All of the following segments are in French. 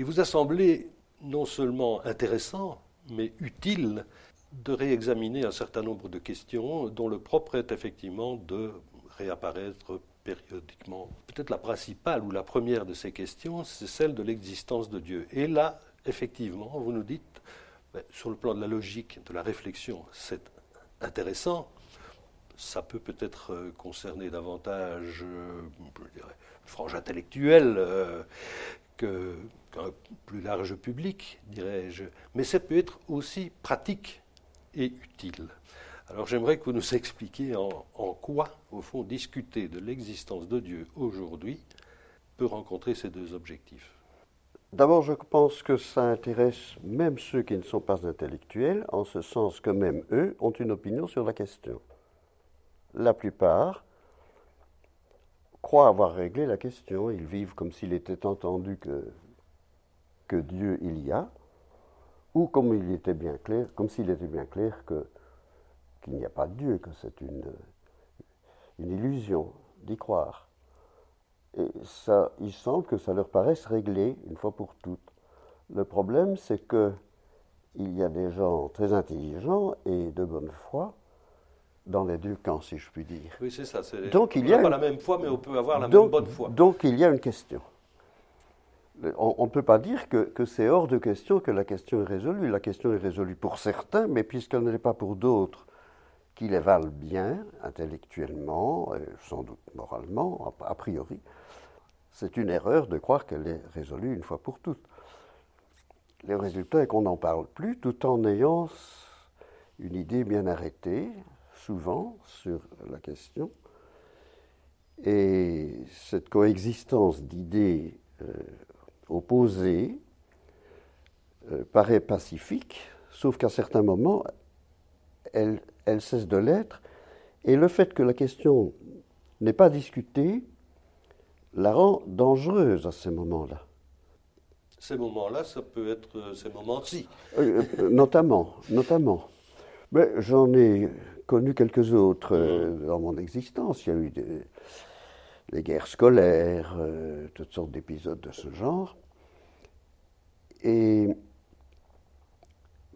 il vous a semblé non seulement intéressant, mais utile de réexaminer un certain nombre de questions dont le propre est effectivement de réapparaître périodiquement. Peut-être la principale ou la première de ces questions, c'est celle de l'existence de Dieu. Et là, effectivement, vous nous dites, ben, sur le plan de la logique, de la réflexion, c'est intéressant. Ça peut peut-être euh, concerner davantage, euh, je dirais, une frange intellectuelle euh, qu'un plus large public, dirais-je. Mais ça peut être aussi pratique et utile. Alors j'aimerais que vous nous expliquiez en, quoi, au fond, discuter de l'existence de Dieu aujourd'hui peut rencontrer ces deux objectifs. D'abord, je pense que ça intéresse même ceux qui ne sont pas intellectuels, en ce sens que même eux ont une opinion sur la question. La plupart croient avoir réglé la question, ils vivent comme s'il était entendu que, que Dieu il y a, ou comme il était bien clair, comme s'il était bien clair que, qu'il n'y a pas de Dieu, que c'est une, une illusion d'y croire. Et ça, il semble que ça leur paraisse réglé une fois pour toutes. Le problème, c'est que il y a des gens très intelligents et de bonne foi dans les deux camps, si je puis dire. Oui, c'est ça. Donc il y a pas la même foi, mais on peut avoir la même bonne foi. Donc il y a une question. On ne peut pas dire que, que c'est hors de question que la question est résolue. La question est résolue pour certains, mais puisqu'elle ne l'est pas pour d'autres, qui les valent bien intellectuellement, et sans doute moralement, a priori, c'est une erreur de croire qu'elle est résolue une fois pour toutes. Le résultat est qu'on n'en parle plus tout en ayant une idée bien arrêtée, souvent, sur la question. Et cette coexistence d'idées euh, opposées euh, paraît pacifique, sauf qu'à certains moments, elle, elle cesse de l'être. Et le fait que la question n'est pas discutée la rend dangereuse à ces moments-là. Ces moments-là, ça peut être euh, ces moments-ci. Euh, notamment, notamment. Mais j'en ai connu quelques autres mm. dans mon existence. Il y a eu des, guerres scolaires, toutes sortes d'épisodes de ce genre. Et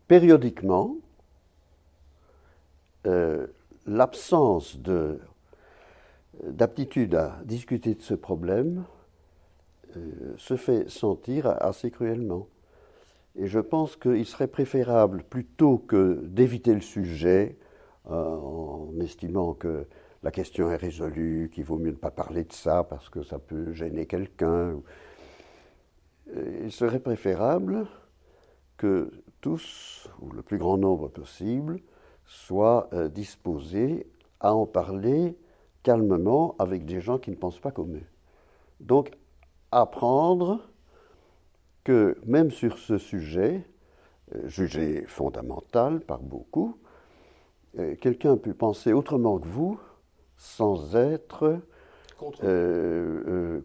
périodiquement, l'absence de d'aptitude à discuter de ce problème euh, se fait sentir assez cruellement. Et je pense qu'il serait préférable, plutôt que d'éviter le sujet euh, en estimant que la question est résolue, qu'il vaut mieux ne pas parler de ça parce que ça peut gêner quelqu'un, euh, il serait préférable que tous, ou le plus grand nombre possible, soient disposés à en parler calmement avec des gens qui ne pensent pas comme eux. Donc, apprendre que même sur ce sujet, euh, jugé fondamental par beaucoup, euh, quelqu'un peut penser autrement que vous sans être euh,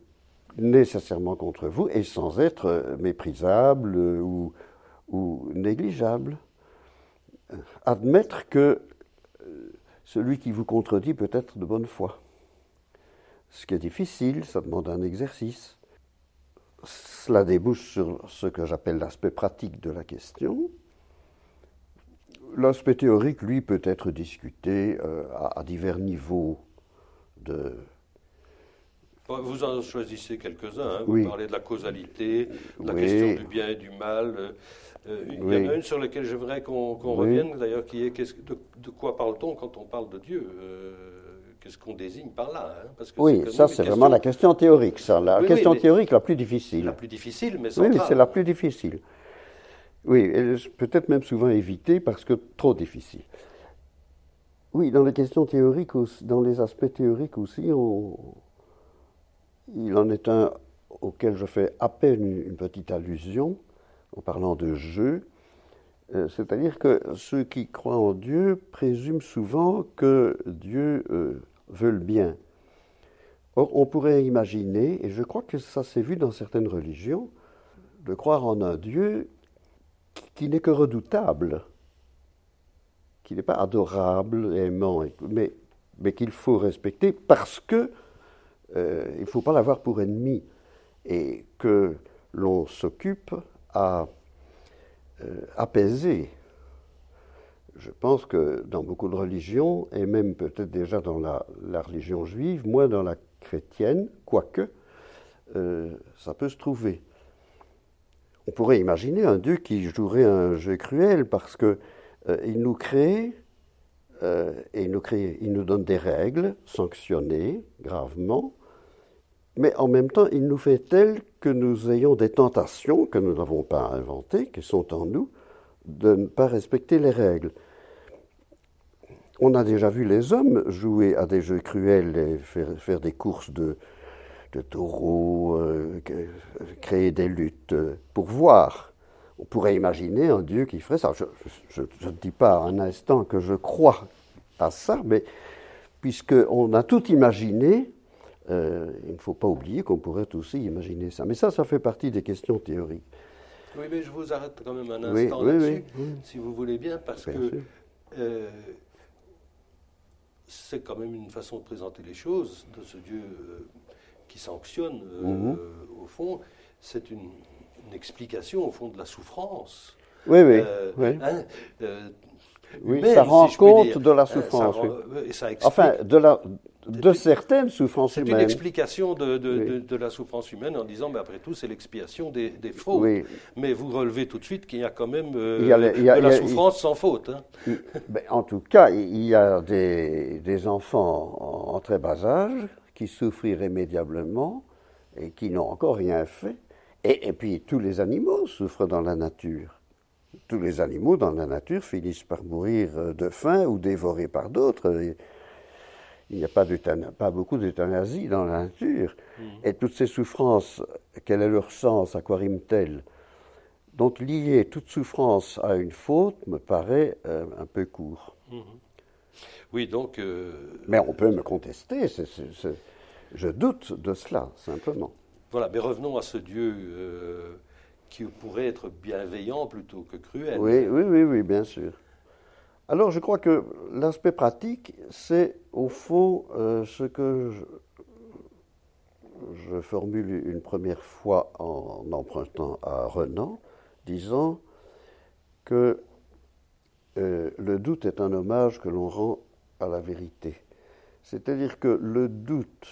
nécessairement contre vous et sans être méprisable ou, ou négligeable. Admettre que celui qui vous contredit peut être de bonne foi. Ce qui est difficile, ça demande un exercice. Cela débouche sur ce que j'appelle l'aspect pratique de la question. L'aspect théorique, lui, peut être discuté euh, à, divers niveaux de... Vous en choisissez quelques-uns. Hein. Vous parlez de la causalité, de la question du bien et du mal. Euh, euh, il y en a une sur laquelle j'aimerais qu'on revienne, d'ailleurs, qui est de, quoi parle-t-on quand on parle de Dieu euh, Qu'est-ce qu'on désigne par là hein, Parce que Oui, ça c'est vraiment la question théorique, ça. La question théorique la plus difficile. La plus difficile, mais Oui, c'est la plus difficile. Oui, peut-être même souvent évitée parce que trop difficile. Oui, dans les questions théoriques, dans les aspects théoriques aussi, il en est un auquel je fais à peine une petite allusion, en parlant de jeu, euh, c'est-à-dire que ceux qui croient en Dieu présument souvent que Dieu euh, veut le bien. Or, on pourrait imaginer, et je crois que ça s'est vu dans certaines religions, de croire en un Dieu qui n'est que redoutable, qui n'est pas adorable, aimant, mais, qu'il faut respecter parce que euh, il ne faut pas l'avoir pour ennemi, et que l'on s'occupe à apaiser. Je pense que dans beaucoup de religions, et même peut-être déjà dans la, religion juive, moins dans la chrétienne, quoique, ça peut se trouver. On pourrait imaginer un Dieu qui jouerait un jeu cruel parce qu'il nous crée euh, et il nous, il nous donne des règles sanctionnées gravement, mais en même temps, il nous fait tel que nous ayons des tentations que nous n'avons pas inventées, qui sont en nous, de ne pas respecter les règles. On a déjà vu les hommes jouer à des jeux cruels et faire, des courses de, taureaux, euh, créer des luttes pour voir on pourrait imaginer un Dieu qui ferait ça. Je ne dis pas un instant que je crois à ça, mais puisqu'on a tout imaginé, euh, il ne faut pas oublier qu'on pourrait aussi imaginer ça. Mais ça, ça fait partie des questions théoriques. Oui, mais je vous arrête quand même un instant là-dessus, si vous voulez bien, parce que euh, c'est quand même une façon de présenter les choses de ce Dieu euh, qui sanctionne, mhm. au fond. C'est une une explication au fond de la souffrance. Oui, oui. Euh, hein, euh, oui. ça rend compte de la euh, souffrance. enfin, de, la, de certaines souffrances humaines. C'est une explication de, de, de, la souffrance humaine en disant, mais après tout, c'est l'expiation des, des, fautes. Oui. Mais vous relevez tout de suite qu'il y a quand même de la souffrance sans faute. Hein. Ben, en tout cas, il y a des, des enfants en, en, très bas âge qui souffrent irrémédiablement et qui n'ont encore rien fait et, puis tous les animaux souffrent dans la nature. Tous les animaux dans la nature finissent par mourir euh, de faim ou dévorés par d'autres. Il n'y a pas, pas beaucoup d'euthanasie dans la nature. Mm. Et toutes ces souffrances, quel est leur sens À quoi riment-elles? Donc lier toute souffrance à une faute me paraît euh, un peu court. Mm-hmm. Oui, donc. Euh, Mais on peut me contester. je doute de cela, simplement. Voilà, mais revenons à ce Dieu euh, qui pourrait être bienveillant plutôt que cruel. Oui, oui, oui, oui, bien sûr. Alors je crois que l'aspect pratique, c'est au fond euh, ce que je, formule une première fois en empruntant à Renan, disant que euh, le doute est un hommage que l'on rend à la vérité. C'est-à-dire que le doute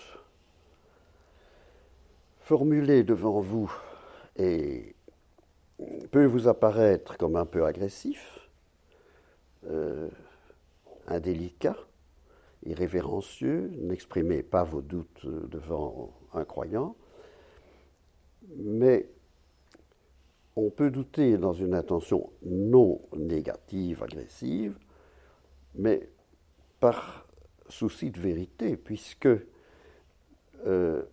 formulé devant vous peut vous apparaître comme un peu agressif, euh, indélicat, irrévérencieux, n'exprimez pas vos doutes devant un croyant, mais on peut douter dans une intention non négative, agressive, mais par souci de vérité, puisque euh,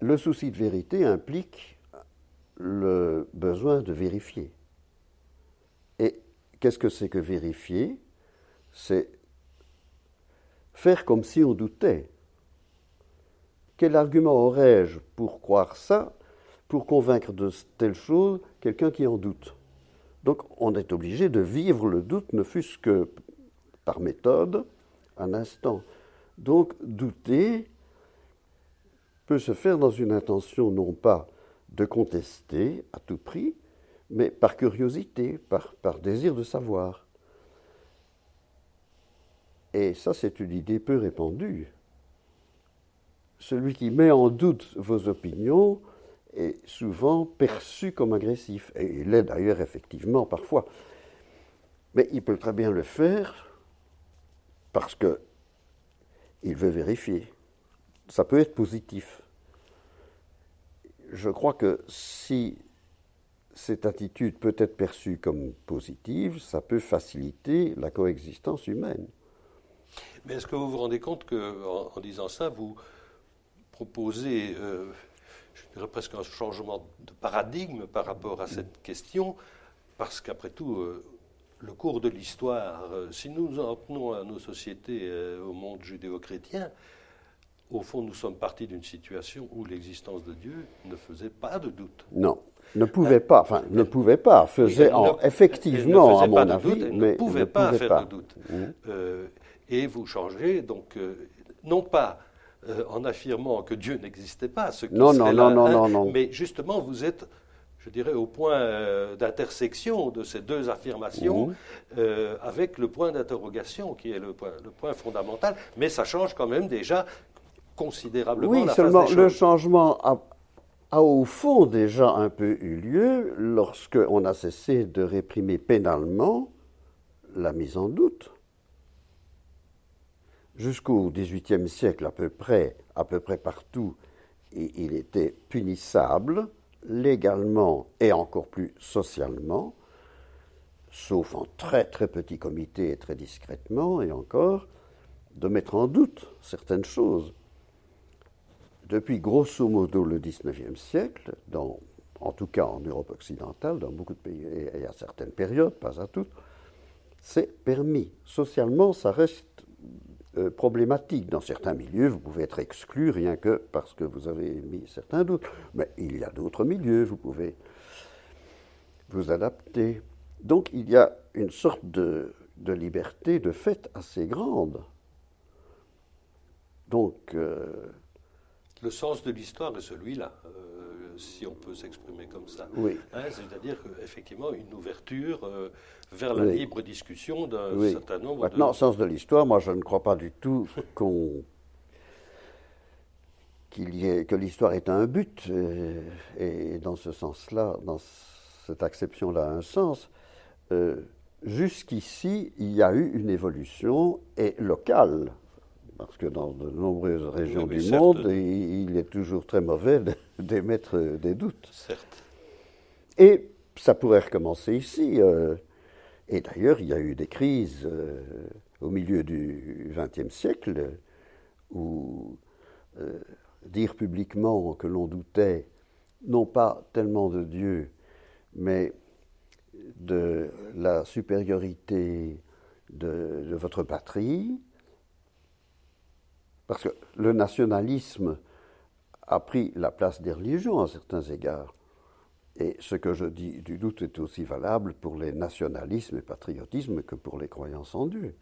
le souci de vérité implique le besoin de vérifier. Et qu'est-ce que c'est que vérifier? C'est faire comme si on doutait. Quel argument aurais-je pour croire ça, pour convaincre de telle chose quelqu'un qui en doute Donc on est obligé de vivre le doute, ne fût-ce que par méthode, un instant. Donc douter, peut se faire dans une intention non pas de contester à tout prix, mais par curiosité, par, par désir de savoir. Et ça, c'est une idée peu répandue. Celui qui met en doute vos opinions est souvent perçu comme agressif, et il l'est d'ailleurs effectivement parfois. Mais il peut très bien le faire parce que il veut vérifier ça peut être positif. Je crois que si cette attitude peut être perçue comme positive, ça peut faciliter la coexistence humaine. Mais est-ce que vous vous rendez compte qu'en en, disant ça, vous proposez, euh, je dirais presque un changement de paradigme par rapport à cette question, parce qu'après tout, euh, le cours de l'histoire, euh, si nous en tenons à nos sociétés, au monde judéo-chrétien, au fond, nous sommes partis d'une situation où l'existence de Dieu ne faisait pas de doute. Non, ne pouvait pas, enfin, ne pouvait pas, faisait effectivement, à mon avis, mais ne pouvait pas faire de doute. Mmh. Euh, et vous changez, donc, euh, non pas euh, en affirmant que Dieu n'existait pas, ce qui Non, non, là, non, hein, non, non. Mais justement, vous êtes, je dirais, au point euh, d'intersection de ces deux affirmations, Mhm. euh, avec le point d'interrogation qui est le point, le point fondamental. Mais ça change quand même déjà considérablement Oui, la seulement face des le choses. changement a, a au fond déjà un peu eu lieu lorsque on a cessé de réprimer pénalement la mise en doute. Jusqu'au XVIIIe siècle à peu près, à peu près partout, il était punissable légalement et encore plus socialement, sauf en très très petits comités et très discrètement, et encore, de mettre en doute certaines choses depuis grosso modo le XIXe siècle, en tout cas en Europe occidentale, dans beaucoup de pays, et à certaines périodes, pas à toutes, c'est permis. Socialement, ça reste euh, problématique. Dans certains milieux, vous pouvez être exclu rien que parce que vous avez mis certains doutes. Mais il y a d'autres milieux, vous pouvez vous adapter. Donc il y a une sorte de, liberté de fait assez grande. Donc, euh, Le sens de l'histoire est celui-là, euh, si on peut s'exprimer comme ça. oui. Hein, C'est-à-dire qu'effectivement, une ouverture euh, vers la Oui. libre discussion d'un Oui. certain nombre Maintenant, de... au sens de l'histoire, moi je ne crois pas du tout qu'on qu'il y ait que l'histoire est un but euh, et, dans ce sens-là, dans cette acception-là, un sens. Euh, Jusqu'ici, il y a eu une évolution et locale, parce que dans de nombreuses régions oui, du certes. monde, il, il est toujours très mauvais d'émettre des doutes. Certes. Et ça pourrait recommencer ici. euh, et d'ailleurs, il y a eu des crises euh, au milieu du XXe siècle où euh, dire publiquement que l'on doutait non pas tellement de Dieu, mais de la supériorité de, de votre patrie, parce que le nationalisme a pris la place des religions à certains égards. Et ce que je dis du doute est aussi valable pour les nationalismes et patriotismes que pour les croyances en Dieu.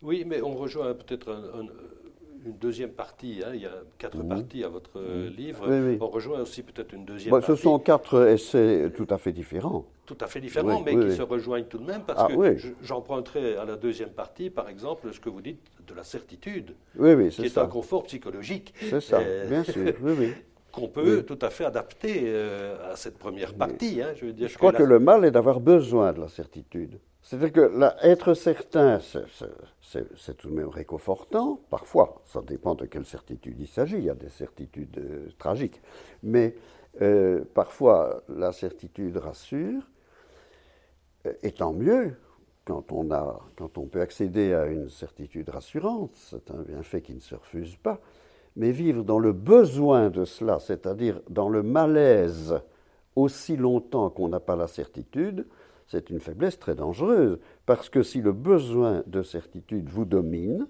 Oui, mais on rejoint peut-être un- un- une deuxième partie. hein, Il y a quatre Mhm. parties à votre euh, livre. Oui, oui. On rejoint aussi peut-être une deuxième Bon, ce partie. sont quatre essais tout à fait différents. Tout à fait différents, Oui, mais oui, qui oui. se rejoignent tout de même, parce Ah, que j'emprunterai à la deuxième partie, par exemple, ce que vous dites de la certitude, Oui, oui, qui est un confort psychologique C'est ça, Euh, bien sûr. Qu'on peut tout à fait adapter euh, à cette première partie. hein, je veux dire Je crois la- que le mal est d'avoir besoin de la certitude. C'est-à-dire que là, être certain, c'est- tout de même réconfortant. Parfois, ça dépend de quelle certitude il s'agit. Il y a des certitudes euh, tragiques. Mais euh, parfois, la certitude rassure. Euh, Et tant mieux quand on, a, quand on peut accéder à une certitude rassurante. C'est un bienfait qui ne se refuse pas. Mais vivre dans le besoin de cela, c'est-à-dire dans le malaise aussi longtemps qu'on n'a pas la certitude, c'est une faiblesse très dangereuse. Parce que si le besoin de certitude vous domine,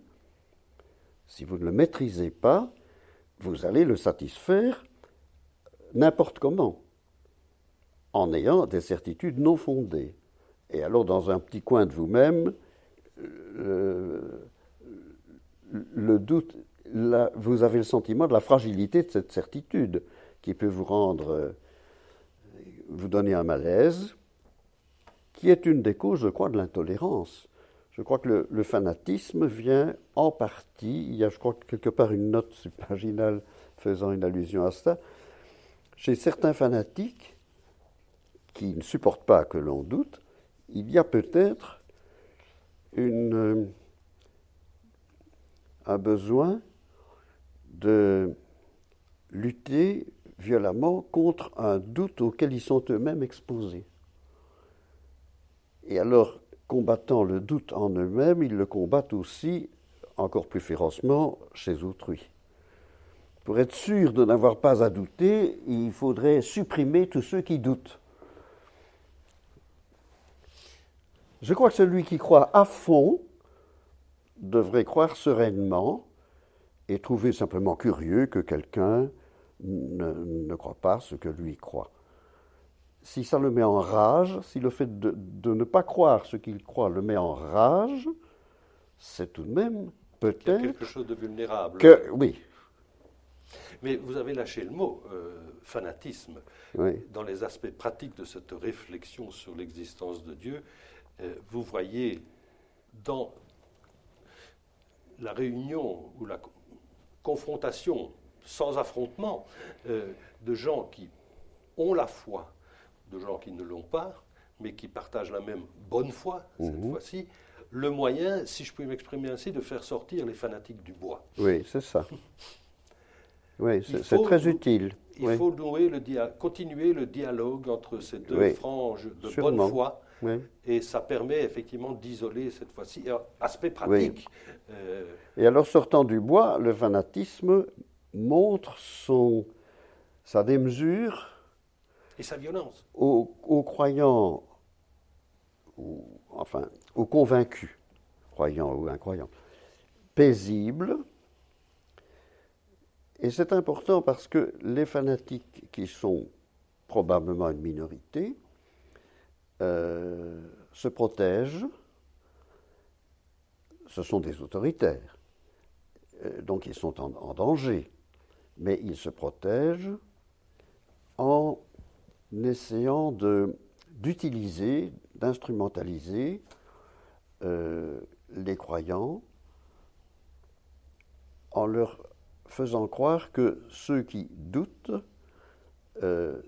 si vous ne le maîtrisez pas, vous allez le satisfaire n'importe comment, en ayant des certitudes non fondées. Et alors, dans un petit coin de vous-même, euh, le doute, vous avez le sentiment de la fragilité de cette certitude qui peut vous rendre, euh, vous donner un malaise, qui est une des causes, je crois, de l'intolérance. Je crois que le, le fanatisme vient en partie, il y a, je crois, quelque part une note subpaginale faisant une allusion à ça, chez certains fanatiques qui ne supportent pas que l'on doute, il y a peut-être euh, un besoin de lutter violemment contre un doute auquel ils sont eux-mêmes exposés. Et alors, combattant le doute en eux-mêmes, ils le combattent aussi encore plus férocement chez autrui. Pour être sûr de n'avoir pas à douter, il faudrait supprimer tous ceux qui doutent. Je crois que celui qui croit à fond devrait croire sereinement et trouver simplement curieux que quelqu'un ne, ne croit pas ce que lui croit. Si ça le met en rage, si le fait de, de ne pas croire ce qu'il croit le met en rage, c'est tout de même peut-être. Quelque chose de vulnérable. Que, oui. Mais vous avez lâché le mot, euh, fanatisme. Oui. Dans les aspects pratiques de cette réflexion sur l'existence de Dieu, vous voyez dans la réunion ou la confrontation sans affrontement euh, de gens qui ont la foi, de gens qui ne l'ont pas, mais qui partagent la même bonne foi, cette Mhm. fois-ci, le moyen, si je puis m'exprimer ainsi, de faire sortir les fanatiques du bois. Oui, c'est ça. Oui, c'est très utile. Il oui. faut nouer le dia- continuer le dialogue entre ces deux Oui, franges de sûrement. bonne foi, oui. et ça permet effectivement d'isoler cette fois-ci. Alors, aspect pratique, euh, Et alors, sortant du bois, le fanatisme montre son, sa démesure et sa violence. aux, aux croyants, ou, enfin, aux convaincus, croyants ou incroyants, paisibles. Et c'est important parce que les fanatiques, qui sont probablement une minorité, euh, se protègent. Ce sont des autoritaires. Euh, donc ils sont en, danger. Mais ils se protègent en essayant d'utiliser, d'instrumentaliser euh, les croyants en leur faisant croire que ceux qui doutent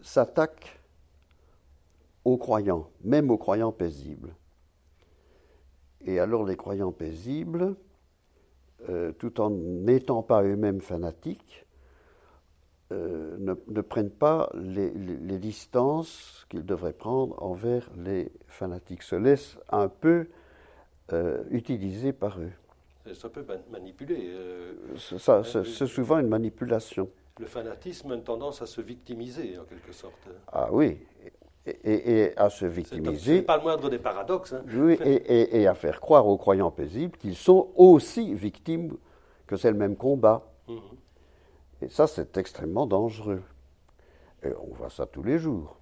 s'attaquent aux croyants, même aux croyants paisibles. Et alors les croyants paisibles, euh, tout en n'étant pas eux-mêmes fanatiques, euh, ne, ne prennent pas les, les- les distances qu'ils devraient prendre envers les fanatiques, se laissent un peu euh, utiliser par eux. Ça peut man- manipuler. euh, C'est ça, c'est- c'est souvent une manipulation. le fanatisme a une tendance à se victimiser, en quelque sorte. Ah oui, et, et- et à se C'est ce n'est victimiser, pas le moindre des paradoxes. hein. oui, et, à faire croire aux croyants paisibles qu'ils sont aussi victimes, que c'est le même combat. Mhm. Et ça, c'est extrêmement dangereux. Et on voit ça tous les jours.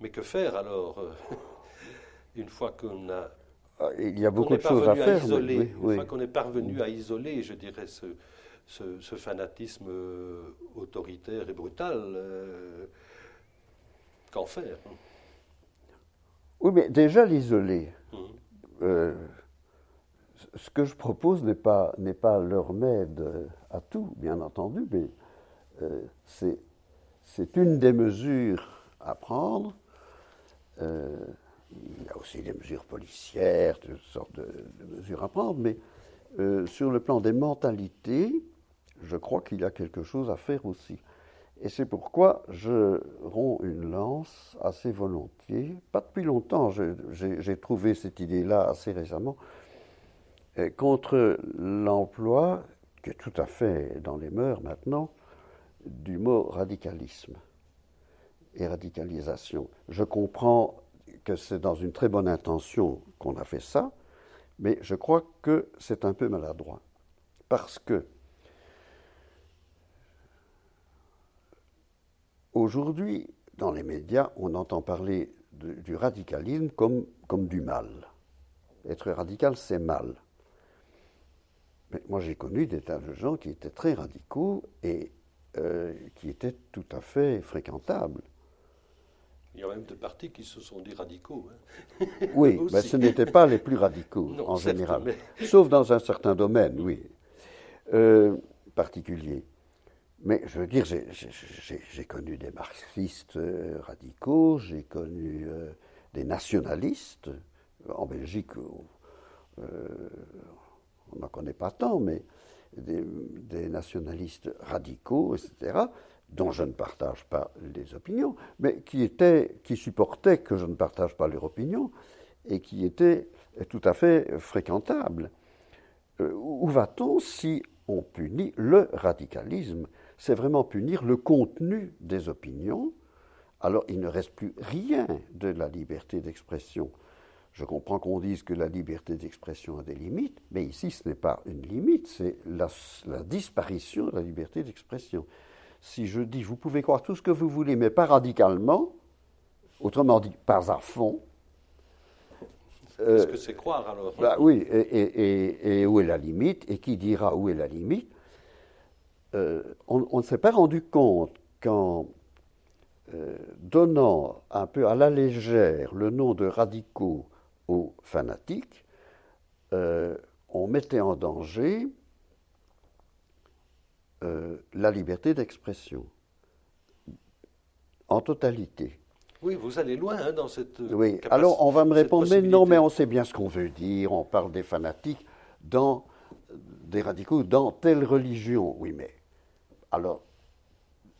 Mais que faire alors euh, Une fois qu'on a Ah, Il y a beaucoup de choses à faire. isoler, oui, une fois qu'on est parvenu à isoler, je dirais, ce, ce- ce fanatisme euh, autoritaire et brutal, euh, qu'en faire Oui, mais déjà l'isoler. Mhm. euh, ce que je propose n'est pas, n'est pas le remède à tout, bien entendu, mais euh, c'est, c'est une des mesures à prendre. Euh, il y a aussi des mesures policières, toutes sortes de, de mesures à prendre, mais euh, sur le plan des mentalités, je crois qu'il y a quelque chose à faire aussi. Et c'est pourquoi je romps une lance assez volontiers, pas depuis longtemps, j'ai trouvé cette idée-là assez récemment, euh, contre l'emploi, qui est tout à fait dans les mœurs maintenant, du mot radicalisme et radicalisation. Je comprends que c'est dans une très bonne intention qu'on a fait ça, mais je crois que c'est un peu maladroit. Parce que aujourd'hui, dans les médias, on entend parler de- du radicalisme comme, comme du mal. Être radical, c'est mal. Mais moi, j'ai connu des tas de gens qui étaient très radicaux et euh, qui étaient tout à fait fréquentables. Il y a même des partis qui se sont dit radicaux. hein. Oui, mais ce n'étaient pas les plus radicaux Non, en certes, général. mais- Sauf dans un certain domaine, oui, euh, particulier. Mais je veux dire, j'ai- connu des marxistes euh, radicaux, j'ai connu euh, des nationalistes. En Belgique, euh, on n'en connaît pas tant, mais des, nationalistes radicaux, etc., dont je ne partage pas les opinions, mais qui, étaient, qui supportaient que je ne partage pas leurs opinions et qui étaient tout à fait fréquentables. Où va-t-on si on punit le radicalisme? C'est vraiment punir le contenu des opinions. Alors il ne reste plus rien de la liberté d'expression. Je comprends qu'on dise que la liberté d'expression a des limites, mais ici ce n'est pas une limite, c'est la, la disparition de la liberté d'expression. Si je dis vous pouvez croire tout ce que vous voulez, mais pas radicalement, autrement dit pas à fond, Qu'est-ce que c'est croire alors? bah Oui, et, où est la limite? Et qui dira où est la limite? On, ne s'est pas rendu compte qu'en donnant un peu à la légère le nom de radicaux aux fanatiques, on mettait en danger euh, la liberté d'expression en totalité. Oui, vous allez loin hein, dans cette. Oui, alors on va me répondre, mais non, mais on sait bien ce qu'on veut dire, on parle des fanatiques dans des radicaux dans telle religion. Oui, mais alors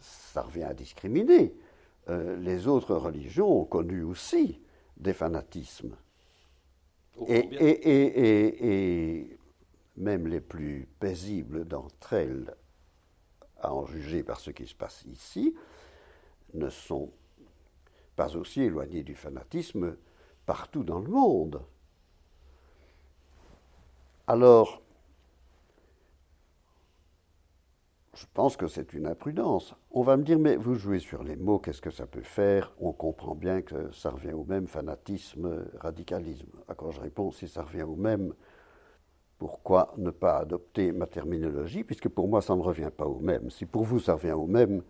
ça revient à discriminer. Euh, les autres religions ont connu aussi des fanatismes. et, et, même les plus paisibles d'entre elles à en juger par ce qui se passe ici, ne sont pas aussi éloignés du fanatisme partout dans le monde. Alors, je pense que c'est une imprudence. On va me dire, mais vous jouez sur les mots, qu'est-ce que ça peut faire? On comprend bien que ça revient au même fanatisme, radicalisme. À quoi je réponds, si ça revient au même, pourquoi ne pas adopter ma terminologie, puisque pour moi ça ne revient pas au même. Si pour vous ça revient au même,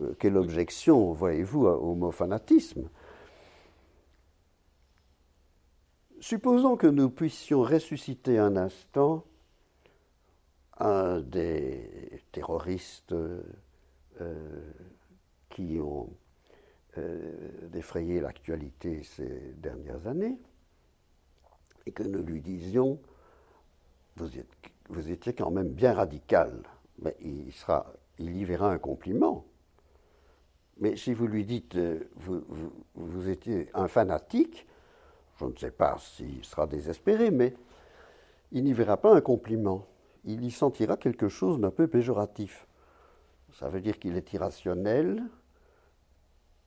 euh, quelle objection voyez-vous au mot fanatisme? Supposons que nous puissions ressusciter un instant un des terroristes euh, qui ont euh, défrayé l'actualité ces dernières années, et que nous lui disions vous, étiez quand même bien radical. Mais il, sera, il y verra un compliment. Mais si vous lui dites, euh, vous, vous, étiez un fanatique, je ne sais pas s'il sera désespéré, mais il n'y verra pas un compliment. Il y sentira quelque chose d'un peu péjoratif. Ça veut dire qu'il est irrationnel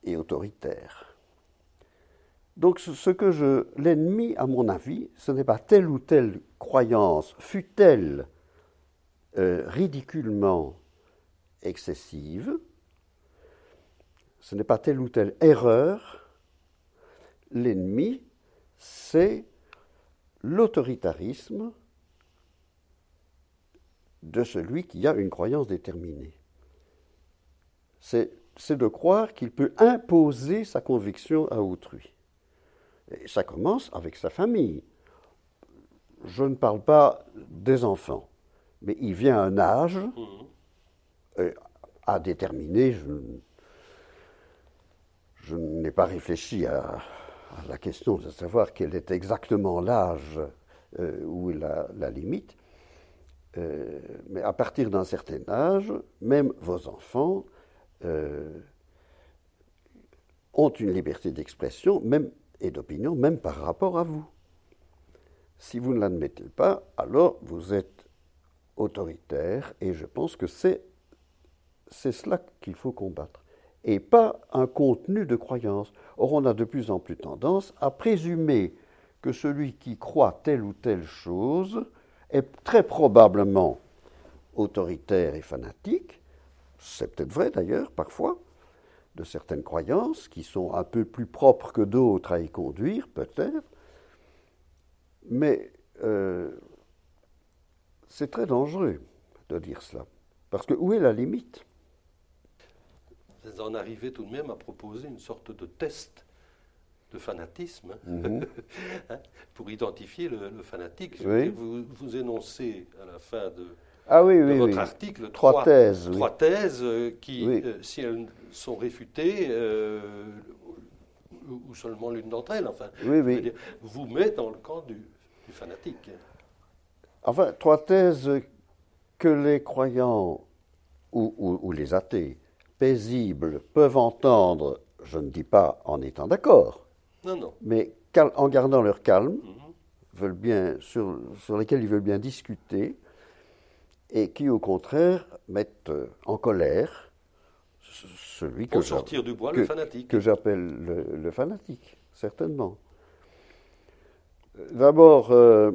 et autoritaire. Donc ce que je l'ennemi, à mon avis, ce n'est pas telle ou telle croyance, fut-elle euh, ridiculement excessive, ce n'est pas telle ou telle erreur, l'ennemi, c'est l'autoritarisme de celui qui a une croyance déterminée. C'est de croire qu'il peut imposer sa conviction à autrui. Et ça commence avec sa famille. Je ne parle pas des enfants, mais il vient un âge mhm. euh, à déterminer. Je, n'ai pas réfléchi à, la question de savoir quel est exactement l'âge euh, où est la, limite. Euh, mais à partir d'un certain âge, même vos enfants ont une liberté d'expression, même et d'opinion, même par rapport à vous. Si vous ne l'admettez pas, alors vous êtes autoritaire, et je pense que c'est, c'est cela qu'il faut combattre, et pas un contenu de croyance. Or, on a de plus en plus tendance à présumer que celui qui croit telle ou telle chose est très probablement autoritaire et fanatique, c'est peut-être vrai d'ailleurs parfois, de certaines croyances qui sont un peu plus propres que d'autres à y conduire, peut-être, mais euh, c'est très dangereux de dire cela. Parce que où est la limite? Vous en arrivez tout de même à proposer une sorte de test de fanatisme hein, mhm. hein, pour identifier le, fanatique. Vous, vous énoncez à la fin de, ah oui, oui, votre article trois, thèses. Trois thèses euh, qui, euh, si elles sont réfutées, euh, ou seulement l'une d'entre elles, enfin, vous met dans le camp du, fanatique. Enfin, trois thèses que les croyants ou, les athées paisibles peuvent entendre, je ne dis pas en étant d'accord, non, non. mais en gardant leur calme, mhm. veulent bien, sur, sur lesquels ils veulent bien discuter, et qui, au contraire, mettent euh, en colère celui que sortir du bois, le fanatique. Que j'appelle le, fanatique, certainement. D'abord, euh,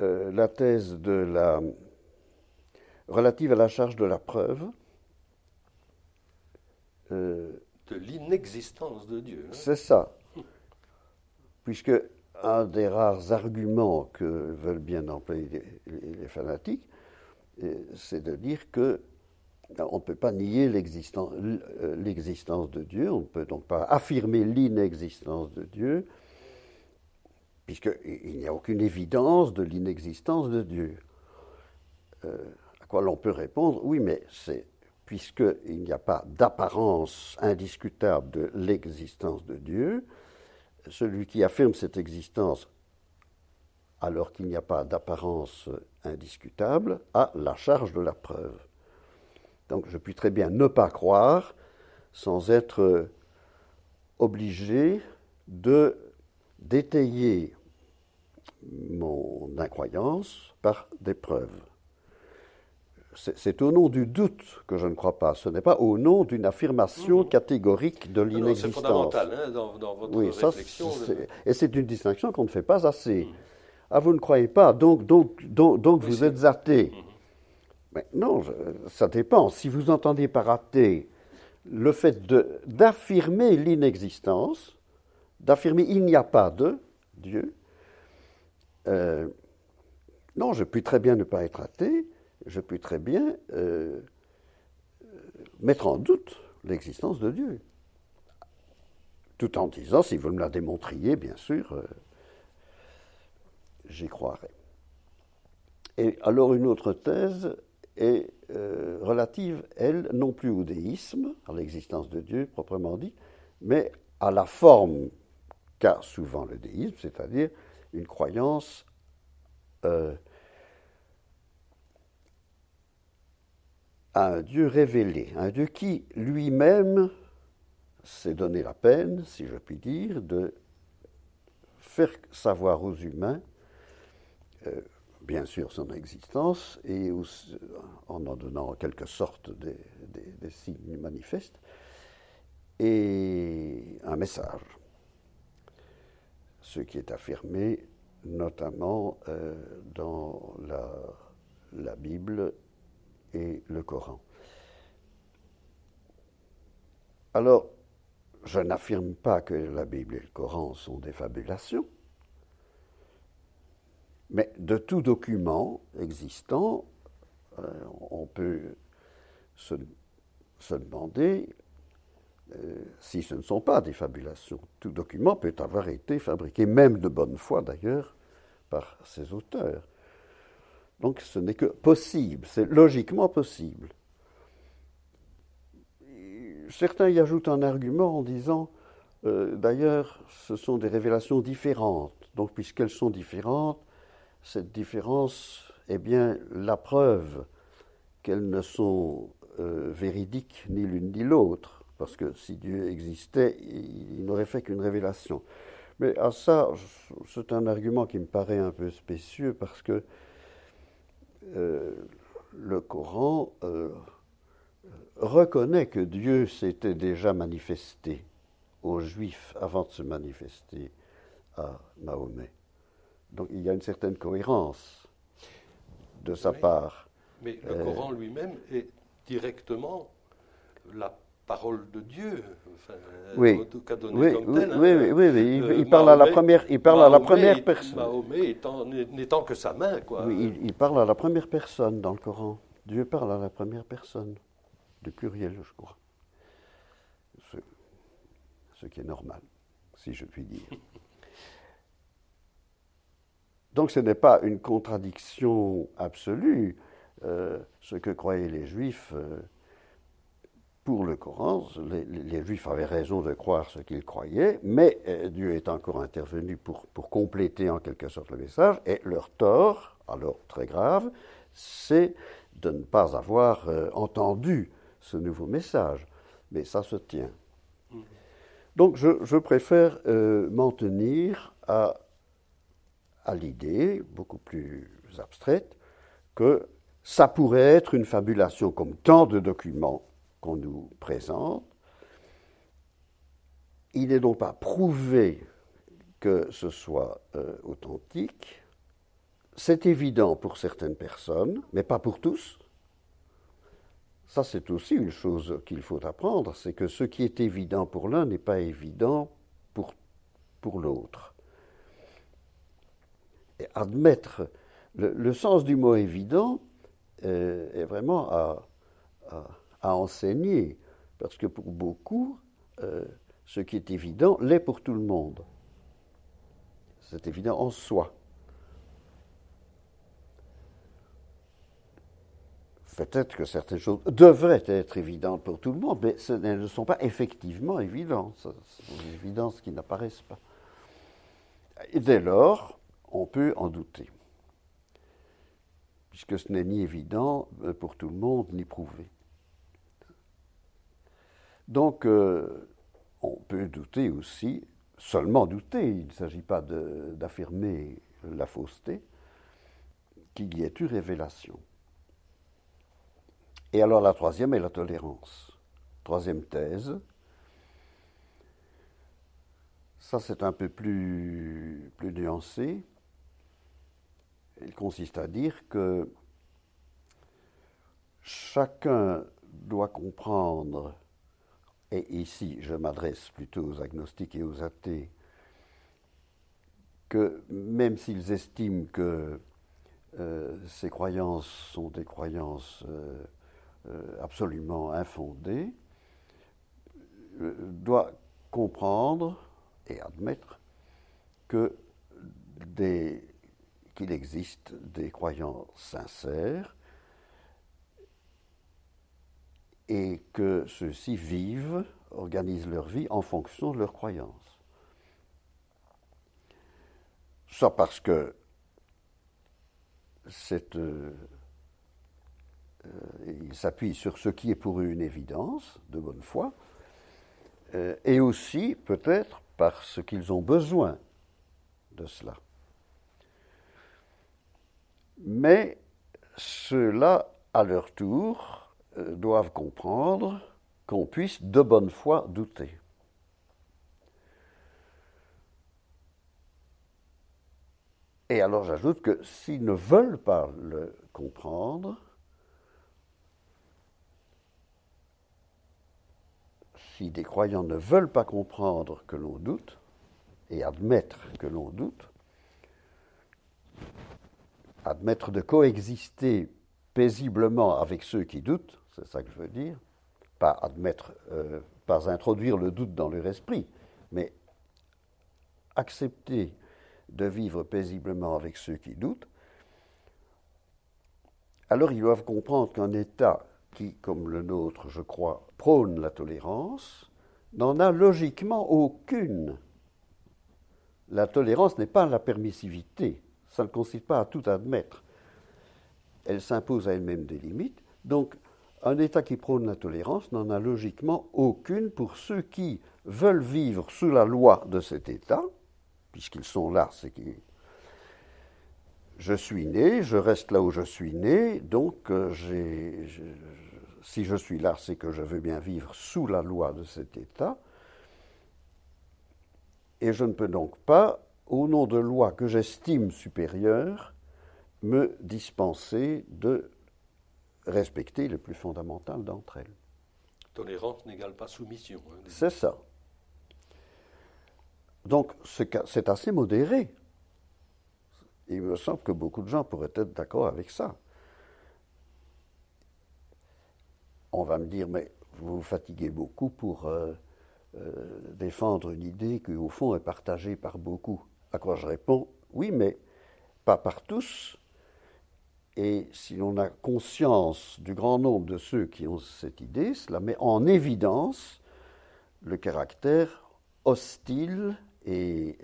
euh, la thèse de la relative à la charge de la preuve. L'inexistence de Dieu. Hein. C'est ça. puisque un des rares arguments que veulent bien employer les, fanatiques, euh, c'est de dire que on ne peut pas nier euh, l'existence de Dieu, on ne peut donc pas affirmer l'inexistence de Dieu, puisqu'il n'y a aucune évidence de l'inexistence de Dieu. Euh, à quoi l'on peut répondre, oui, mais c'est puisqu'il n'y a pas d'apparence indiscutable de l'existence de Dieu, celui qui affirme cette existence alors qu'il n'y a pas d'apparence indiscutable a la charge de la preuve. Donc je puis très bien ne pas croire sans être obligé de d'étayer mon incroyance par des preuves. C'est au nom du doute que je ne crois pas. Ce n'est pas au nom d'une affirmation mmh. catégorique de l'inexistence. C'est fondamental hein, dans, votre oui, réflexion. et c'est une distinction qu'on ne fait pas assez. Mmh. Ah, vous ne croyez pas, donc, donc, donc, vous êtes athée. Mais non, ça dépend. Si vous entendez par athée le fait d'affirmer l'inexistence, d'affirmer il n'y a pas de Dieu, euh, non, je puis très bien ne pas être athée, je puis très bien euh, mettre en doute l'existence de Dieu. Tout en disant, si vous me la démontriez, bien sûr, euh, j'y croirais. Et alors une autre thèse est relative, elle, non plus au déisme, à l'existence de Dieu proprement dit, mais à la forme qu'a souvent le déisme, c'est-à-dire une croyance euh, à un Dieu révélé, un Dieu qui lui-même s'est donné la peine, si je puis dire, de faire savoir aux humains, euh, bien sûr, son existence, et en en donnant en quelque sorte des, signes manifestes, et un message. Ce qui est affirmé notamment euh, dans la, Bible et le Coran. Alors, je n'affirme pas que la Bible et le Coran sont des fabulations, mais de tout document existant, euh, on peut se, demander euh, si ce ne sont pas des fabulations. Tout document peut avoir été fabriqué, même de bonne foi d'ailleurs, par ses auteurs. Donc ce n'est que possible, c'est logiquement possible. Certains y ajoutent un argument en disant, euh, d'ailleurs, ce sont des révélations différentes. Donc puisqu'elles sont différentes, cette différence est bien la preuve qu'elles ne sont euh, véridiques ni l'une ni l'autre parce que si Dieu existait, il, n'aurait fait qu'une révélation. Mais à ça, c'est un argument qui me paraît un peu spécieux parce que euh, le Coran euh, reconnaît que Dieu s'était déjà manifesté aux Juifs avant de se manifester à Mahomet. Donc il y a une certaine cohérence de sa part. Mais le Coran lui-même est directement la parole de Dieu, enfin, oui. en tout cas donnée comme telle. Oui, oui, oui, oui. Il, euh, parle à la première, il parle à la première personne. Mahomet n'étant que sa main, quoi. Oui, il, parle à la première personne dans le Coran. Dieu parle à la première personne, du pluriel, je crois. Ce, ce qui est normal, si je puis dire. Donc ce n'est pas une contradiction absolue, euh, ce que croyaient les Juifs. Euh, pour le Coran, les, Juifs avaient raison de croire ce qu'ils croyaient, mais euh, Dieu est encore intervenu pour, compléter en quelque sorte le message, et leur tort, alors très grave, c'est de ne pas avoir euh, entendu ce nouveau message. Mais ça se tient. Donc je, préfère euh, m'en tenir à l'idée, beaucoup plus abstraite, que ça pourrait être une fabulation comme tant de documents qu'on nous présente. Il n'est donc pas prouvé que ce soit euh, authentique. C'est évident pour certaines personnes, mais pas pour tous. Ça, c'est aussi une chose qu'il faut apprendre, c'est que ce qui est évident pour l'un n'est pas évident pour, pour l'autre. admettre le, sens du mot évident euh, est vraiment à, enseigner, parce que pour beaucoup, euh, ce qui est évident l'est pour tout le monde. C'est évident en soi. Peut-être que certaines choses devraient être évidentes pour tout le monde, mais elles ne sont pas effectivement évidentes. Ce sont des évidences qui n'apparaissent pas. Et dès lors, on peut en douter, puisque ce n'est ni évident pour tout le monde, ni prouvé. Donc, euh, on peut douter aussi, seulement douter, il ne s'agit pas d'affirmer la fausseté, qu'il y ait eu révélation. Et alors la troisième est la tolérance. Troisième thèse, ça c'est un peu plus, plus nuancé. Il consiste à dire que chacun doit comprendre, et ici je m'adresse plutôt aux agnostiques et aux athées, que même s'ils estiment que euh, ces croyances sont des croyances euh, euh, absolument infondées, doit comprendre et admettre que qu'il existe des croyants sincères et que ceux-ci vivent, organisent leur vie en fonction de leurs croyances. Soit parce que cette, euh, euh, il s'appuie sur ce qui est pour eux une évidence de bonne foi, euh, et aussi peut-être parce qu'ils ont besoin de cela. Mais ceux-là, à leur tour, doivent comprendre qu'on puisse de bonne foi douter. Et alors j'ajoute que s'ils ne veulent pas le comprendre, si des croyants ne veulent pas comprendre que l'on doute et admettre que l'on doute, admettre de coexister paisiblement avec ceux qui doutent, c'est ça que je veux dire, pas admettre, euh, pas introduire le doute dans leur esprit, mais accepter de vivre paisiblement avec ceux qui doutent, alors ils doivent comprendre qu'un État qui, comme le nôtre, je crois, prône la tolérance, n'en a logiquement aucune. La tolérance n'est pas la permissivité, ça ne consiste pas à tout admettre. Elle s'impose à elle-même des limites. Donc, un État qui prône la tolérance n'en a logiquement aucune pour ceux qui veulent vivre sous la loi de cet État, puisqu'ils sont là, c'est qui je suis né, je reste là où je suis né, donc euh, si je suis là, c'est que je veux bien vivre sous la loi de cet État, et je ne peux donc pas au nom de lois que j'estime supérieures, me dispenser de respecter le plus fondamental d'entre elles. Tolérance n'égale pas soumission. Hein, c'est ça. Donc c'est assez modéré. Il me semble que beaucoup de gens pourraient être d'accord avec ça. On va me dire, mais vous vous fatiguez beaucoup pour euh, euh, défendre une idée qui, au fond, est partagée par beaucoup. À quoi je réponds? Oui, mais pas par tous. Et si l'on a conscience du grand nombre de ceux qui ont cette idée, cela met en évidence le caractère hostile et,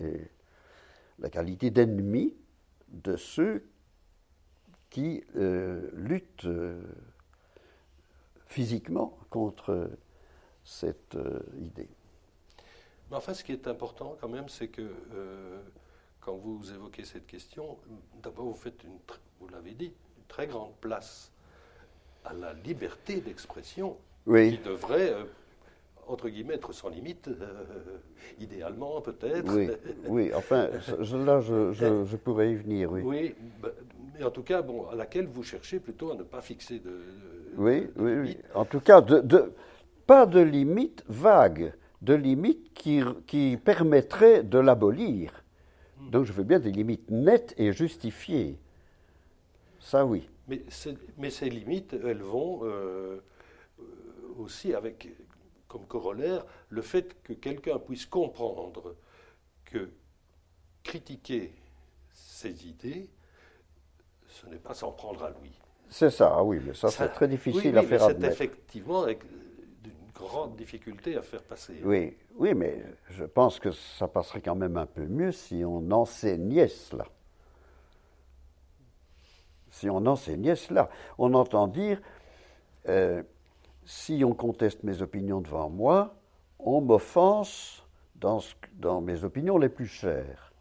la qualité d'ennemi de ceux qui euh, luttent euh, physiquement contre cette euh, idée. Mais enfin, ce qui est important quand même, c'est que quand vous évoquez cette question, d'abord vous faites, une, vous l'avez dit, une très grande place à la liberté d'expression qui devrait, euh, entre guillemets, être sans limite, euh, idéalement peut-être. Oui, oui, enfin, là je, je, pourrais y venir, oui. Oui, bah, mais en tout cas, bon, à laquelle vous cherchez plutôt à ne pas fixer de. oui, oui, oui. En tout cas, de, de, pas de limite vague de limites qui, qui permettraient de l'abolir. Hmm. Donc je veux bien des limites nettes et justifiées. Ça oui. Mais, mais ces limites, elles vont euh, aussi avec comme corollaire le fait que quelqu'un puisse comprendre que critiquer ses idées, ce n'est pas s'en prendre à lui. C'est ça, ah oui, mais ça, c'est très difficile à faire C'est effectivement d'une grande difficulté à faire passer. Oui, oui, mais je pense que ça passerait quand même un peu mieux si on enseignait cela. Si on enseignait cela. On entend dire, euh, si on conteste mes opinions devant moi, on m'offense dans, mes opinions les plus chères.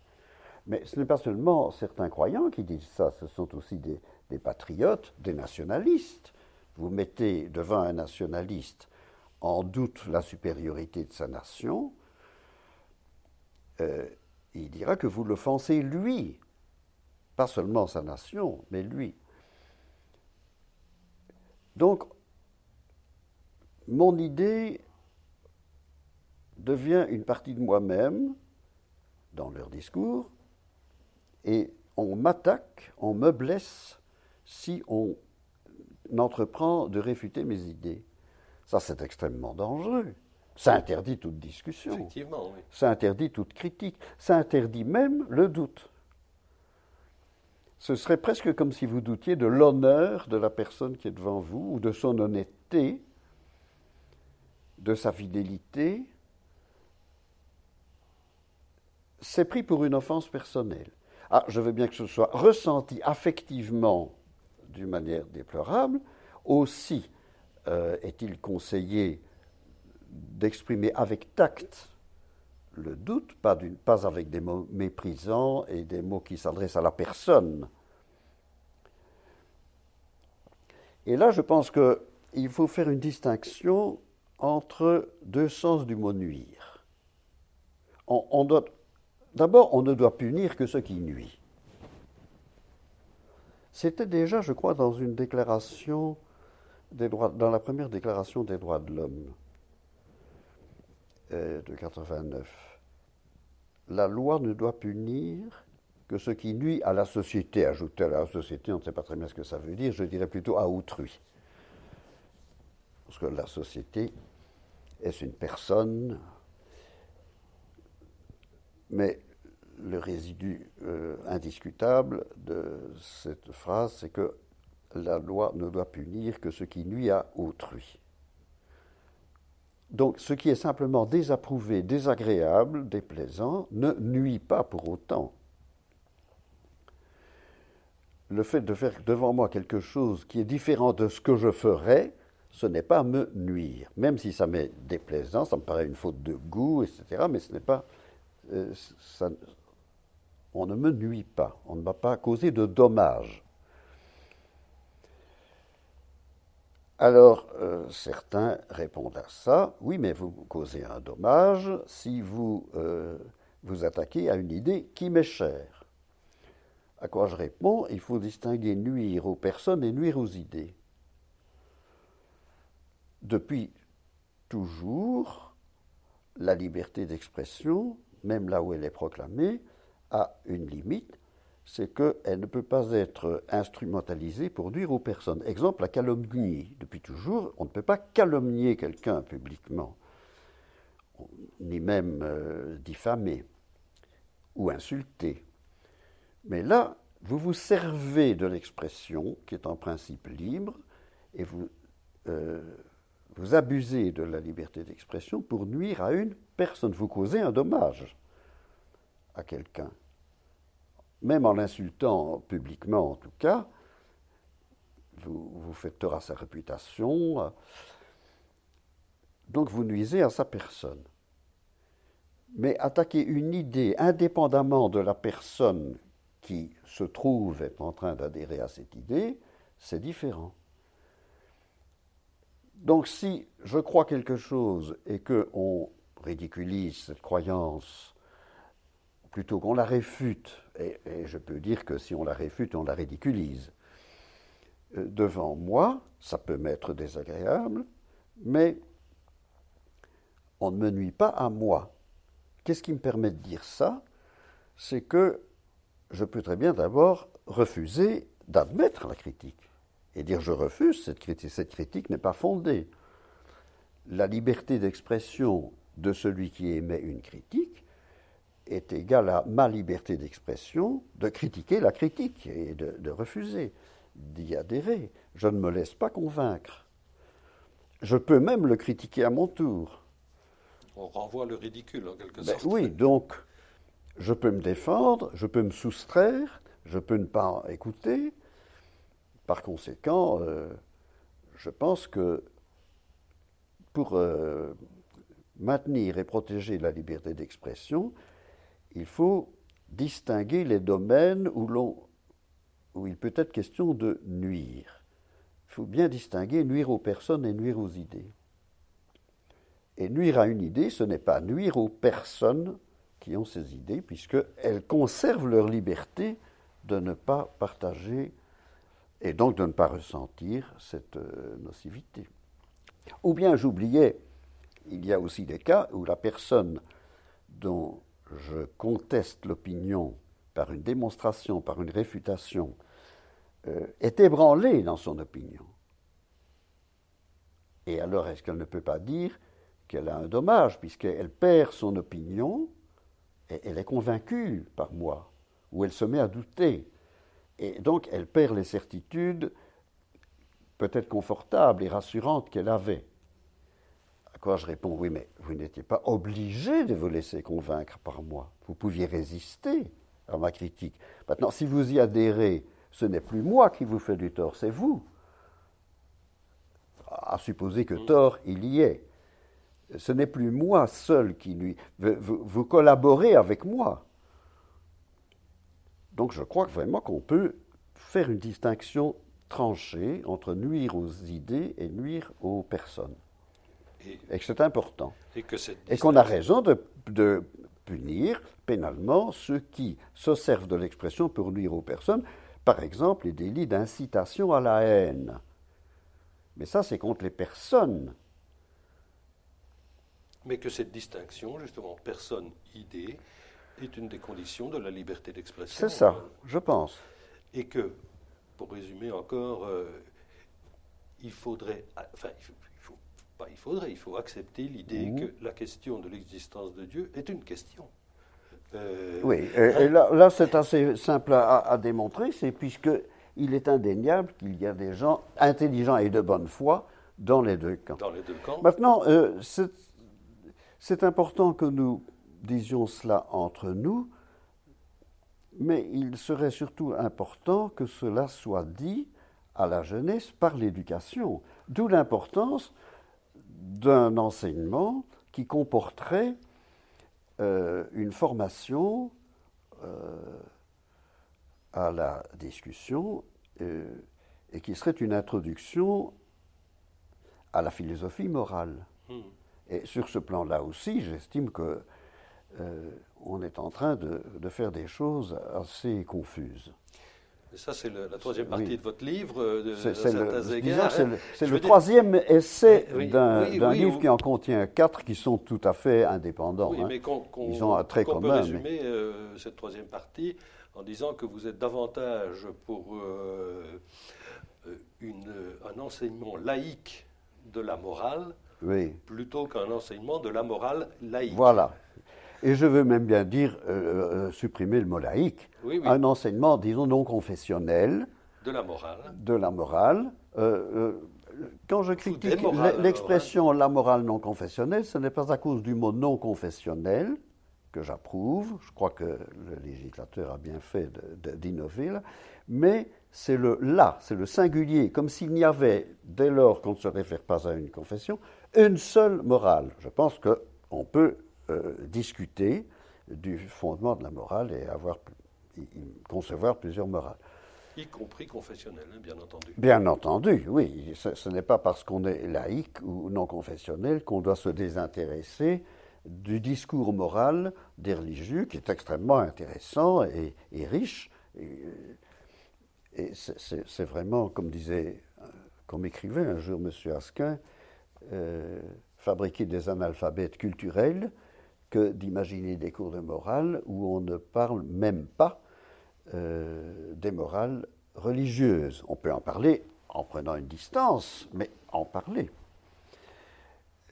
Mais ce n'est pas seulement certains croyants qui disent ça, ce sont aussi des, des patriotes, des nationalistes. Vous mettez devant un nationaliste en doute la supériorité de sa nation, euh, il dira que vous l'offensez lui, pas seulement sa nation, mais lui. Donc, mon idée devient une partie de moi-même dans leur discours, et on m'attaque, on me blesse si on entreprend de réfuter mes idées. Ça, c'est extrêmement dangereux. Ça interdit toute discussion. Effectivement, oui. Ça interdit toute critique. Ça interdit même le doute. Ce serait presque comme si vous doutiez de l'honneur de la personne qui est devant vous, ou de son honnêteté, de sa fidélité. C'est pris pour une offense personnelle. Ah, je veux bien que ce soit ressenti affectivement d'une manière déplorable. Aussi euh, est-il conseillé d'exprimer avec tact le doute, pas, pas avec des mots méprisants et des mots qui s'adressent à la personne. Et là, je pense qu'il faut faire une distinction entre deux sens du mot nuire. d'abord, on ne doit punir que ce qui nuit. C'était déjà, je crois, dans une déclaration des droits, dans la première déclaration des droits de l'homme euh, de 89. La loi ne doit punir que ce qui nuit à la société. Ajouter à la société, on ne sait pas très bien ce que ça veut dire, je dirais plutôt à autrui. Parce que la société est une personne, mais le résidu euh, indiscutable de cette phrase, c'est que la loi ne doit punir que ce qui nuit à autrui. Donc ce qui est simplement désapprouvé, désagréable, déplaisant, ne nuit pas pour autant. Le fait de faire devant moi quelque chose qui est différent de ce que je ferais, ce n'est pas me nuire. Même si ça m'est déplaisant, ça me paraît une faute de goût, etc., mais ce n'est pas... Euh, on ne me nuit pas, on ne m'a pas causé de dommages. Alors, euh, certains répondent à ça, oui, mais vous causez un dommage si vous euh, vous attaquez à une idée qui m'est chère. À quoi je réponds Il faut distinguer nuire aux personnes et nuire aux idées. Depuis toujours, la liberté d'expression, même là où elle est proclamée, a une limite, c'est qu'elle ne peut pas être instrumentalisée pour nuire aux personnes. Exemple, la calomnie. Depuis toujours, on ne peut pas calomnier quelqu'un publiquement, ni même euh, diffamer ou insulter. Mais là, vous vous servez de l'expression, qui est en principe libre, et vous, euh, vous abusez de la liberté d'expression pour nuire à une personne. Vous causez un dommage à quelqu'un même en l'insultant publiquement en tout cas, vous, faites tort sa réputation, donc vous nuisez à sa personne. Mais attaquer une idée indépendamment de la personne qui se trouve être en train d'adhérer à cette idée, c'est différent. Donc si je crois quelque chose et qu'on ridiculise cette croyance plutôt qu'on la réfute, et, je peux dire que si on la réfute, on la ridiculise, euh, devant moi, ça peut m'être désagréable, mais on ne me nuit pas à moi. Qu'est-ce qui me permet de dire ça? C'est que je peux très bien d'abord refuser d'admettre la critique et dire je refuse cette critique. Cette critique n'est pas fondée. La liberté d'expression de celui qui émet une critique est égale à ma liberté d'expression de critiquer la critique et de, de refuser d'y adhérer. Je ne me laisse pas convaincre. Je peux même le critiquer à mon tour. On renvoie le ridicule en quelque Ben sorte. oui, donc je peux me défendre, je peux me soustraire, je peux ne pas écouter. Par conséquent, euh, je pense que pour euh, maintenir et protéger la liberté d'expression, il faut distinguer les domaines où, il peut être question de nuire. Il faut bien distinguer nuire aux personnes et nuire aux idées. Et nuire à une idée, ce n'est pas nuire aux personnes qui ont ces idées, puisqu'elles conservent leur liberté de ne pas partager et donc de ne pas ressentir cette euh, nocivité. Ou bien j'oubliais, il y a aussi des cas où la personne dont je conteste l'opinion par une démonstration, par une réfutation, euh, est ébranlée dans son opinion. Et alors, est-ce qu'elle ne peut pas dire qu'elle a un dommage, puisqu'elle perd son opinion, et elle est convaincue par moi, ou elle se met à douter. Et donc, elle perd les certitudes peut-être confortables et rassurantes qu'elle avait. À quoi je réponds, oui, mais vous n'étiez pas obligé de vous laisser convaincre par moi. Vous pouviez résister à ma critique. Maintenant, si vous y adhérez, ce n'est plus moi qui vous fais du tort, c'est vous. À supposer que tort il y ait. Ce n'est plus moi seul qui nuit. Vous, vous collaborez avec moi. Donc je crois vraiment qu'on peut faire une distinction tranchée entre nuire aux idées et nuire aux personnes. Et, Et que c'est important. et qu'on a raison de, de punir pénalement ceux qui se servent de l'expression pour nuire aux personnes. Par exemple, les délits d'incitation à la haine. Mais ça, c'est contre les personnes. Mais que cette distinction, justement, personne-idée, est une des conditions de la liberté d'expression. C'est ça, je pense. Et que, pour résumer encore, euh, il faudrait, enfin, il faut, il faut- pas il faudrait, il faut accepter l'idée Mhm. que la question de l'existence de Dieu est une question. Euh, Oui, et, et là, là, c'est assez simple à, à démontrer, c'est puisque il est indéniable qu'il y a des gens intelligents et de bonne foi dans les deux camps. Dans les deux camps. Maintenant, euh, c'est important que nous disions cela entre nous, mais il serait surtout important que cela soit dit à la jeunesse par l'éducation, d'où l'importance d'un enseignement qui comporterait euh, une formation euh, à la discussion euh, et qui serait une introduction à la philosophie morale. Hmm. Et sur ce plan-là aussi, j'estime que on est en train de, de faire des choses assez confuses. Et ça, c'est la troisième partie Oui. de votre livre, euh, de, C'est le, dire- troisième essai Eh oui, d'un oui, livre on- qui en contient quatre qui sont tout à fait indépendants. Oui, hein. mais qu'on qu'on- Ils ont un trait peut commun, résumer euh, cette troisième partie en disant que vous êtes davantage pour euh, une- un enseignement laïque de la morale plutôt qu'un enseignement de la morale laïque. voilà. Et je veux même bien dire, euh, supprimer le mot laïque, Oui, oui, un enseignement, disons, non confessionnel, de la morale. de la morale. Euh, euh, quand je critique l'e- l'expression la morale non confessionnelle, ce n'est pas à cause du mot non confessionnel que j'approuve, je crois que le législateur a bien fait d'innover, là, mais c'est le là, c'est le singulier, comme s'il n'y avait, dès lors qu'on ne se réfère pas à une confession, une seule morale. Je pense qu'on peut euh, discuter du fondement de la morale et avoir, y- concevoir plusieurs morales. y compris confessionnel, hein, bien entendu. Bien entendu, oui. Ce, ce n'est pas parce qu'on est laïque ou non confessionnel qu'on doit se désintéresser du discours moral des religieux, qui est extrêmement intéressant et, et riche. Et, euh, et c'est- c'est c'est vraiment, comme disait, euh, comme écrivait un jour M. Asquin, euh, fabriquer des analphabètes culturels que d'imaginer des cours de morale où on ne parle même pas euh, des morales religieuses. On peut en parler en prenant une distance, mais en parler,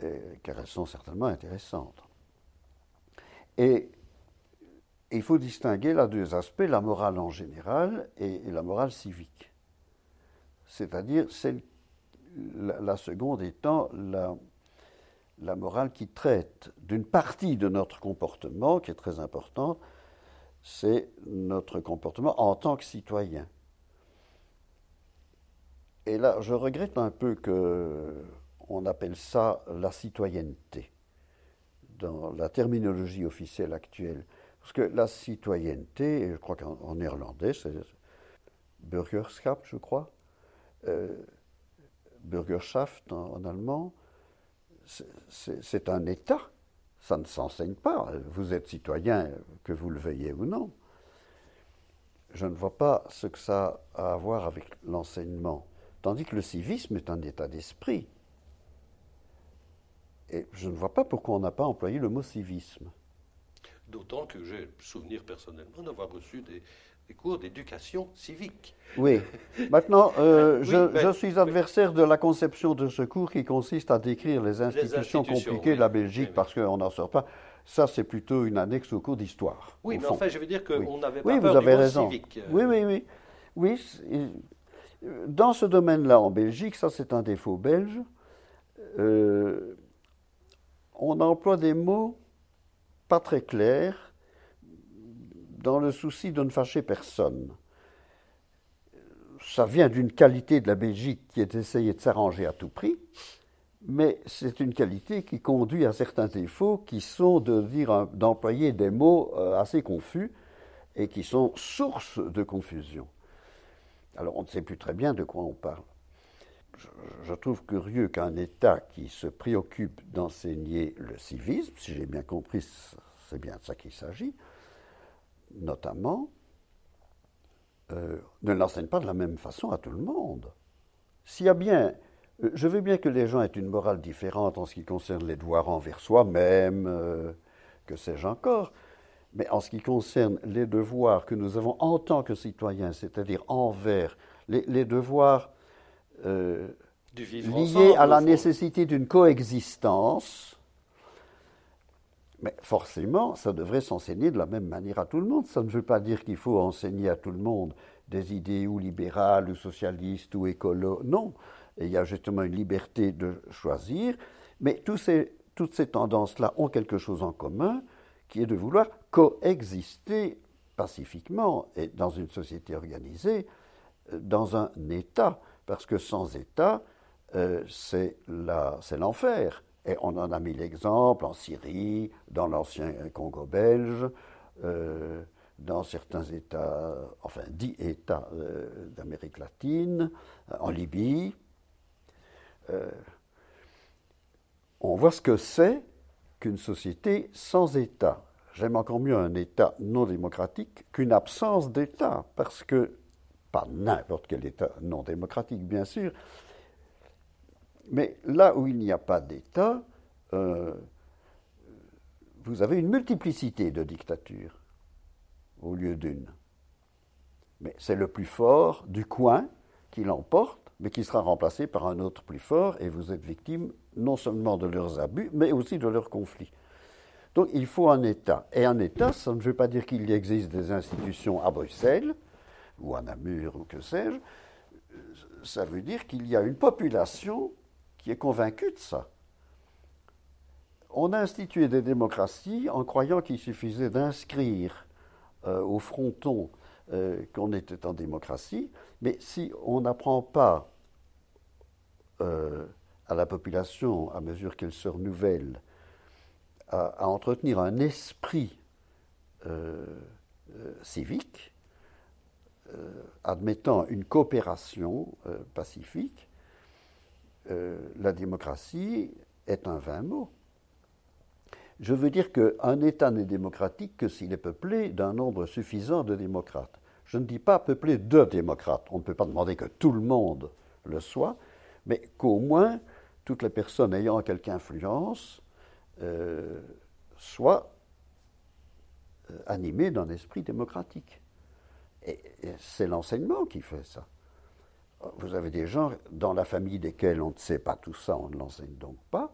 euh, car elles sont certainement intéressantes. Et il faut distinguer là deux aspects, la morale en général et, la morale civique. C'est-à-dire la, seconde étant la morale qui traite d'une partie de notre comportement qui est très importante, c'est notre comportement en tant que citoyen. Et là, je regrette un peu qu'on appelle ça la citoyenneté dans la terminologie officielle actuelle. Parce que la citoyenneté, je crois qu'en néerlandais, c'est Bürgerschap, je crois, euh, en, allemand, c'est un État. Ça ne s'enseigne pas. Vous êtes citoyen, que vous le veuillez ou non. Je ne vois pas ce que ça a à voir avec l'enseignement. Tandis que le civisme est un état d'esprit. Et je ne vois pas pourquoi on n'a pas employé le mot civisme. D'autant que j'ai souvenir personnellement d'avoir reçu des, cours d'éducation civique. Oui. Maintenant, euh, je, suis adversaire de la conception de ce cours qui consiste à décrire les institutions, compliquées de la Belgique parce qu'on n'en sort pas. Ça, c'est plutôt une annexe au cours d'histoire. Oui, mais enfin, je veux dire qu'on n'avait pas oui, peur vous avez du raison. civique. Oui, oui, oui. Oui, dans ce domaine-là, en Belgique, ça c'est un défaut belge, euh, on emploie des mots pas très clairs dans le souci de ne fâcher personne. Ça vient d'une qualité de la Belgique qui est d'essayer de s'arranger à tout prix, mais c'est une qualité qui conduit à certains défauts qui sont de dire d'employer des mots euh, assez confus et qui sont source de confusion. Alors on ne sait plus très bien de quoi on parle. Je, trouve curieux qu'un État qui se préoccupe d'enseigner le civisme, si j'ai bien compris, c'est bien de ça qu'il s'agit, notamment, euh, ne l'enseigne pas de la même façon à tout le monde. S'il y a bien, euh, je veux bien que les gens aient une morale différente en ce qui concerne les devoirs envers soi-même, euh, que sais-je encore, mais en ce qui concerne les devoirs que nous avons en tant que citoyens, c'est-à-dire envers les, devoirs euh, liés à la nécessité d'une coexistence, mais forcément, ça devrait s'enseigner de la même manière à tout le monde. Ça ne veut pas dire qu'il faut enseigner à tout le monde des idées ou libérales ou socialistes ou écolo. Non, il y a justement une liberté de choisir, mais toutes ces tendances-là ont quelque chose en commun, qui est de vouloir coexister pacifiquement et dans une société organisée, euh, dans un État, parce que sans État, euh, c'est l'enfer. Et on en a mis l'exemple en Syrie, dans l'ancien Congo belge, euh, dans certains États, enfin dix États d'Amérique latine, en Libye. on voit ce que c'est qu'une société sans État. J'aime encore mieux un État non démocratique qu'une absence d'État, parce que, pas n'importe quel État non démocratique, bien sûr, mais là où il n'y a pas d'État, euh, vous avez une multiplicité de dictatures au lieu d'une. Mais c'est le plus fort du coin qui l'emporte, mais qui sera remplacé par un autre plus fort, et vous êtes victime non seulement de leurs abus, mais aussi de leurs conflits. Donc il faut un État. Et un État, ça ne veut pas dire qu'il y existe des institutions à Bruxelles, ou à Namur, ou que sais-je. Ça veut dire qu'il y a une population qui est convaincue de ça. On a institué des démocraties en croyant qu'il suffisait d'inscrire euh, au fronton euh, qu'on était en démocratie, mais si on n'apprend pas euh, à la population, à mesure qu'elle se renouvelle, à, entretenir un esprit civique, admettant une coopération pacifique, la démocratie est un vain mot. Je veux dire qu'un État n'est démocratique que s'il est peuplé d'un nombre suffisant de démocrates. Je ne dis pas peuplé de démocrates. On ne peut pas demander que tout le monde le soit, mais qu'au moins toutes les personnes ayant quelque influence euh, soient euh, animé d'un esprit démocratique. C'est l'enseignement qui fait ça. Vous avez des gens dans la famille desquels on ne sait pas tout ça, on ne l'enseigne donc pas.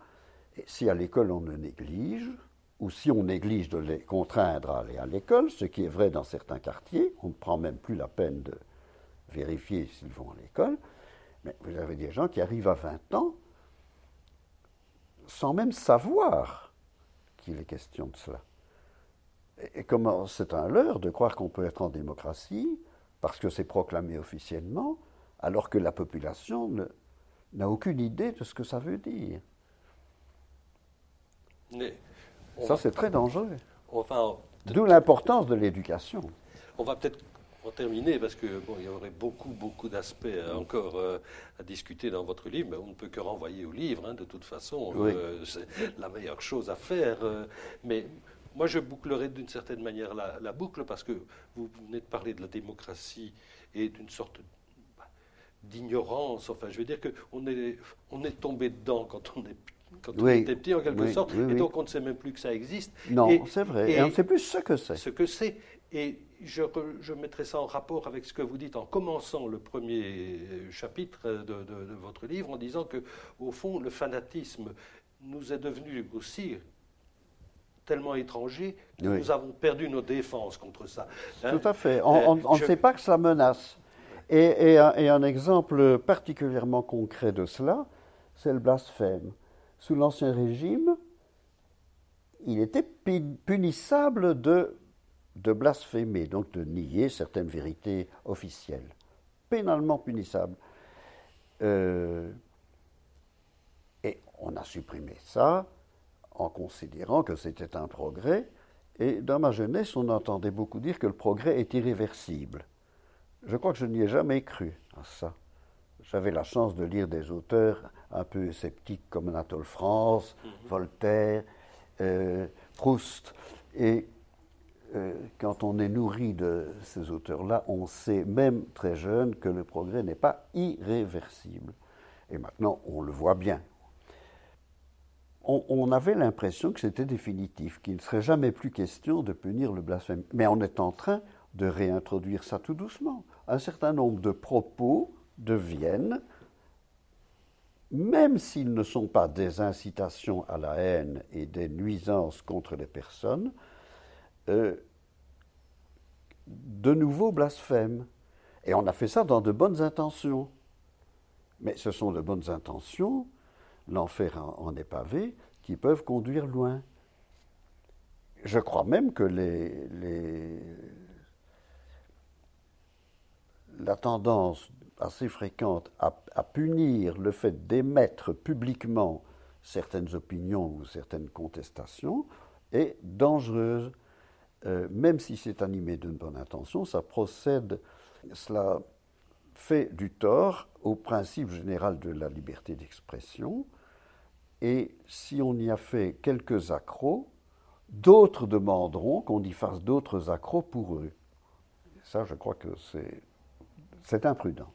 Et si à l'école on ne néglige, ou si on néglige de les contraindre à aller à l'école, ce qui est vrai dans certains quartiers, on ne prend même plus la peine de vérifier s'ils vont à l'école, mais vous avez des gens qui arrivent à 20 ans sans même savoir qu'il est question de cela. Et comment c'est un leurre de croire qu'on peut être en démocratie parce que c'est proclamé officiellement, alors que la population n'a aucune idée de ce que ça veut dire. ça, c'est très dangereux. D'où l'importance de l'éducation. On va peut-être en terminer, parce que bon, il y aurait beaucoup, beaucoup d'aspects encore euh, à discuter dans votre livre, mais on ne peut que renvoyer au livre, hein, de toute façon. Euh, c'est la meilleure chose à faire. Euh, mais moi, je bouclerai d'une certaine manière la, boucle, parce que vous venez de parler de la démocratie et d'une sorte d'ignorance. Enfin, je veux dire qu'on est, on est tombé dedans quand on est quand on était petit en quelque sorte, et donc on ne sait même plus que ça existe. Non, c'est vrai, et, on ne sait plus ce que c'est. Ce que c'est, et je, je, mettrai ça en rapport avec ce que vous dites en commençant le premier chapitre de, votre livre, en disant que, au fond, le fanatisme nous est devenu aussi tellement étranger que nous avons perdu nos défenses contre ça. Hein Tout à fait. On, ne sait pas que ça menace. Et, un, exemple particulièrement concret de cela, c'est le blasphème. Sous l'Ancien Régime, il était punissable de blasphémer, donc de nier certaines vérités officielles, pénalement punissables. Euh, et on a supprimé ça en considérant que c'était un progrès. Et dans ma jeunesse, on entendait beaucoup dire que le progrès est irréversible. Je crois que je n'y ai jamais cru à ça. J'avais la chance de lire des auteurs un peu sceptiques comme Anatole France, mhm. Voltaire, euh, Proust, et euh, quand on est nourri de ces auteurs-là, on sait même très jeune que le progrès n'est pas irréversible. Et maintenant, on le voit bien. On, avait l'impression que c'était définitif, qu'il ne serait jamais plus question de punir le blasphème. Mais on est en train de réintroduire ça tout doucement. Un certain nombre de propos deviennent, même s'ils ne sont pas des incitations à la haine et des nuisances contre les personnes, euh, de nouveaux blasphèmes. Et on a fait ça dans de bonnes intentions. Mais ce sont de bonnes intentions, l'enfer en, est pavé, qui peuvent conduire loin. Je crois même que la tendance assez fréquente à, punir le fait d'émettre publiquement certaines opinions ou certaines contestations est dangereuse. Euh, même si c'est animé d'une bonne intention, ça procède, cela fait du tort au principe général de la liberté d'expression. Et si on y a fait quelques accros, d'autres demanderont qu'on y fasse d'autres accros pour eux. ça, je crois que c'est imprudent.